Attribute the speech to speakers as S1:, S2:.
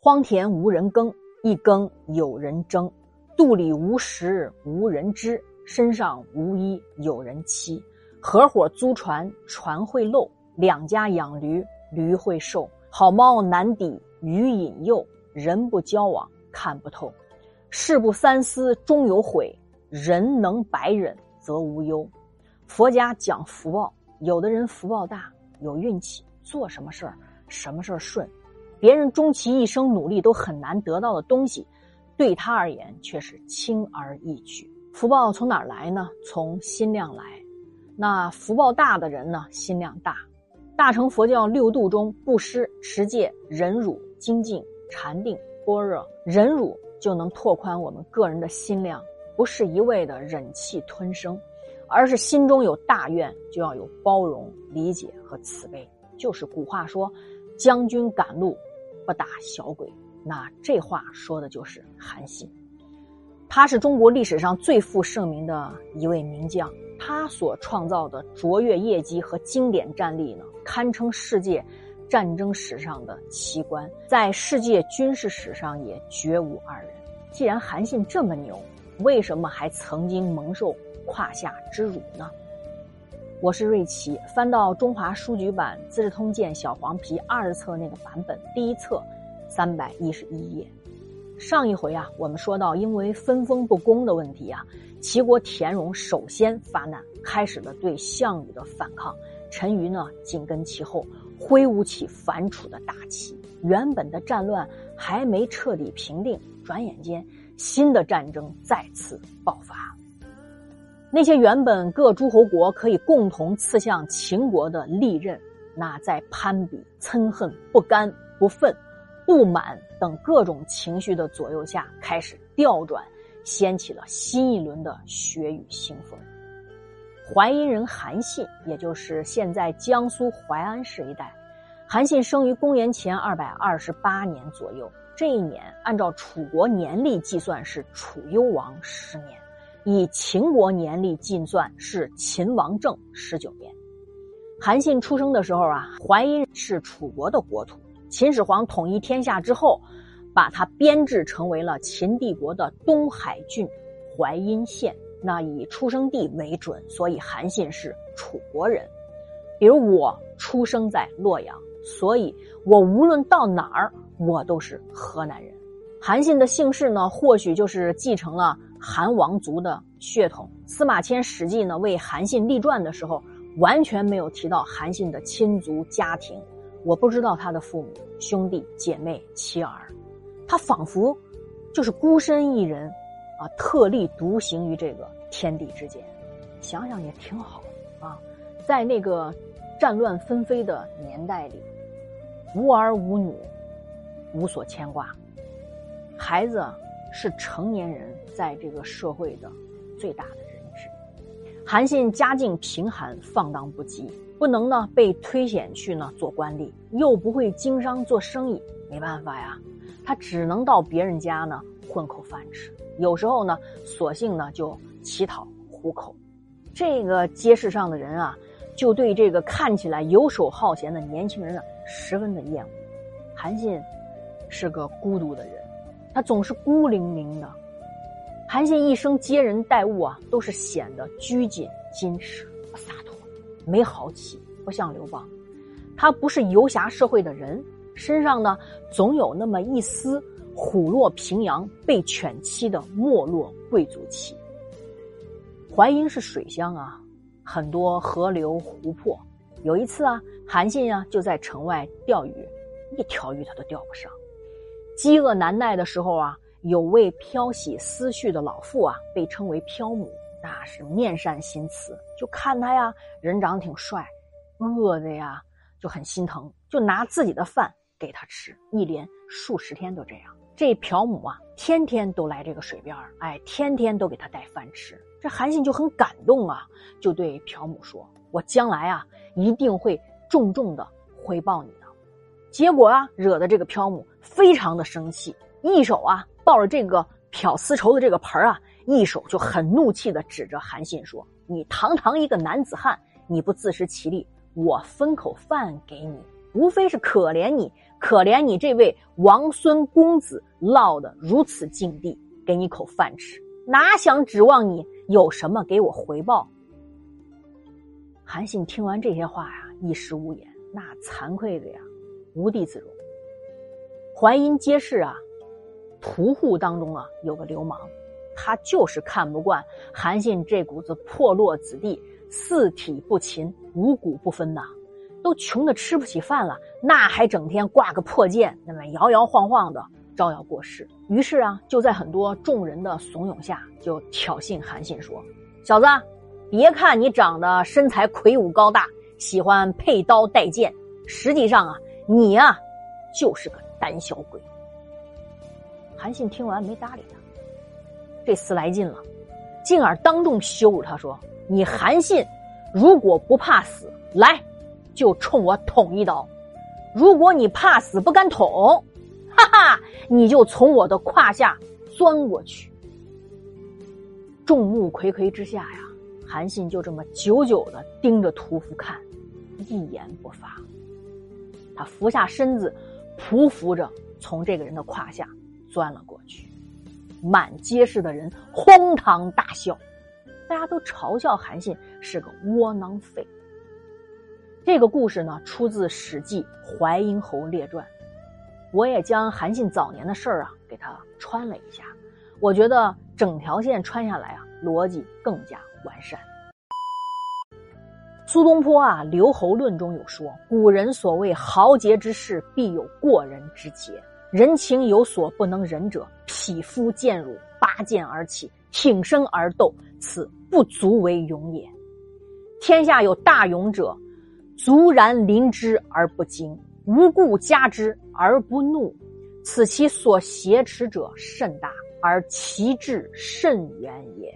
S1: 荒田无人耕，一耕有人争。肚里无食无人知，身上无衣有人欺。合伙租船，船会漏；两家养驴，驴会瘦。好猫难抵鱼引诱，人不交往看不透。事不三思终有悔，人能百忍则无忧。佛家讲福报，有的人福报大，有运气，做什么事儿什么事儿顺。别人终其一生努力都很难得到的东西，对他而言却是轻而易举。福报从哪儿来呢？从心量来。那福报大的人呢，心量大。大乘佛教六度中，布施、持戒、忍辱、精进、禅定、般若，忍辱就能拓宽我们个人的心量，不是一味的忍气吞声，而是心中有大愿，就要有包容、理解和慈悲。就是古话说：“将军赶路。”不打小鬼，那这话说的就是韩信。他是中国历史上最负盛名的一位名将，他所创造的卓越业绩和经典战例呢，堪称世界战争史上的奇观，在世界军事史上也绝无二人。既然韩信这么牛，为什么还曾经蒙受胯下之辱呢？我是瑞奇，翻到中华书局版《资治通鉴》小黄皮二册那个版本，第一册三百一十一页。上一回啊，我们说到，因为分封不公的问题啊，齐国田荣首先发难，开始了对项羽的反抗。陈馀呢，紧跟其后，挥舞起反楚的大旗。原本的战乱还没彻底平定，转眼间新的战争再次爆发。那些原本各诸侯国可以共同刺向秦国的利刃，那在攀比、嗔恨、不甘、不忿、不满等各种情绪的左右下，开始调转，掀起了新一轮的血雨腥风。淮阴人韩信，也就是现在江苏淮安市一带，韩信生于公元前二百二十八年左右。这一年，按照楚国年历计算，是楚幽王十年。以秦国年历计算是秦王政十九年。韩信出生的时候啊，淮阴是楚国的国土。秦始皇统一天下之后，把他编制成为了秦帝国的东海郡淮阴县。那以出生地为准，所以韩信是楚国人。比如我出生在洛阳，所以我无论到哪儿，我都是河南人。韩信的姓氏呢，或许就是继承了。韩王族的血统，司马迁《史记》呢为韩信立传的时候，完全没有提到韩信的亲族家庭。我不知道他的父母、兄弟姐妹、妻儿，他仿佛就是孤身一人，啊，特立独行于这个天地之间。想想也挺好啊，在那个战乱纷飞的年代里，无儿无女，无所牵挂，孩子。是成年人在这个社会的最大的人质。韩信家境贫寒，放荡不羁，不能呢被推选去呢做官吏，又不会经商做生意，没办法呀，他只能到别人家呢混口饭吃。有时候呢，索性呢就乞讨糊口。这个街市上的人啊，就对这个看起来游手好闲的年轻人啊十分的厌恶。韩信是个孤独的人。他总是孤零零的。韩信一生接人待物啊，都是显得拘谨矜持、不洒脱、没豪气，不像刘邦。他不是游侠社会的人，身上呢总有那么一丝虎落平阳被犬欺的没落贵族气。淮阴是水乡啊，很多河流湖泊。有一次啊，韩信啊就在城外钓鱼，一条鱼他都钓不上。饥饿难耐的时候啊，有位漂洗思绪的老妇啊，被称为漂母，那是面善心慈，就看他呀，人长得挺帅，饿的呀就很心疼，就拿自己的饭给他吃，一连数十天都这样。这漂母啊，天天都来这个水边哎，天天都给他带饭吃。这韩信就很感动啊，就对漂母说：“我将来啊，一定会重重的回报你的。”结果啊，惹得这个漂母非常的生气，一手啊抱着这个漂丝绸的这个盆啊，一手就很怒气的指着韩信说：“你堂堂一个男子汉，你不自食其力，我分口饭给你，无非是可怜你，可怜你这位王孙公子落得如此境地，给你口饭吃，哪想指望你有什么给我回报？”韩信听完这些话呀，一时无言，那惭愧的呀，无地自容。淮阴街市啊，屠户当中啊，有个流氓。他就是看不惯韩信这股子破落子弟，四体不勤，五谷不分呐，都穷的吃不起饭了，那还整天挂个破剑，那么摇摇晃晃的招摇过市。于是啊，就在很多众人的怂恿下，就挑衅韩信说：“小子，别看你长得身材魁梧高大，喜欢佩刀带剑，实际上啊，你啊，就是个胆小鬼。”韩信听完没搭理他。这厮来劲了，进而当众羞辱他说：“你韩信，如果不怕死，来，就冲我捅一刀；如果你怕死不敢捅，哈哈，你就从我的胯下钻过去。”众目睽睽之下呀，韩信就这么久久的盯着屠夫看，一言不发。他俯下身子，匍匐着从这个人的胯下钻了过去。满街市的人哄堂大笑，大家都嘲笑韩信是个窝囊废。这个故事呢，出自《史记·淮阴侯列传》，我也将韩信早年的事儿啊给他穿了一下，我觉得整条线穿下来啊，逻辑更加完善。苏东坡啊，《留侯论》中有说：“古人所谓豪杰之士，必有过人之节。”人情有所不能忍者，匹夫见辱，拔剑而起，挺身而斗，此不足为勇也。天下有大勇者，卒然临之而不惊，无故加之而不怒，此其所挟持者甚大，而其志甚远也。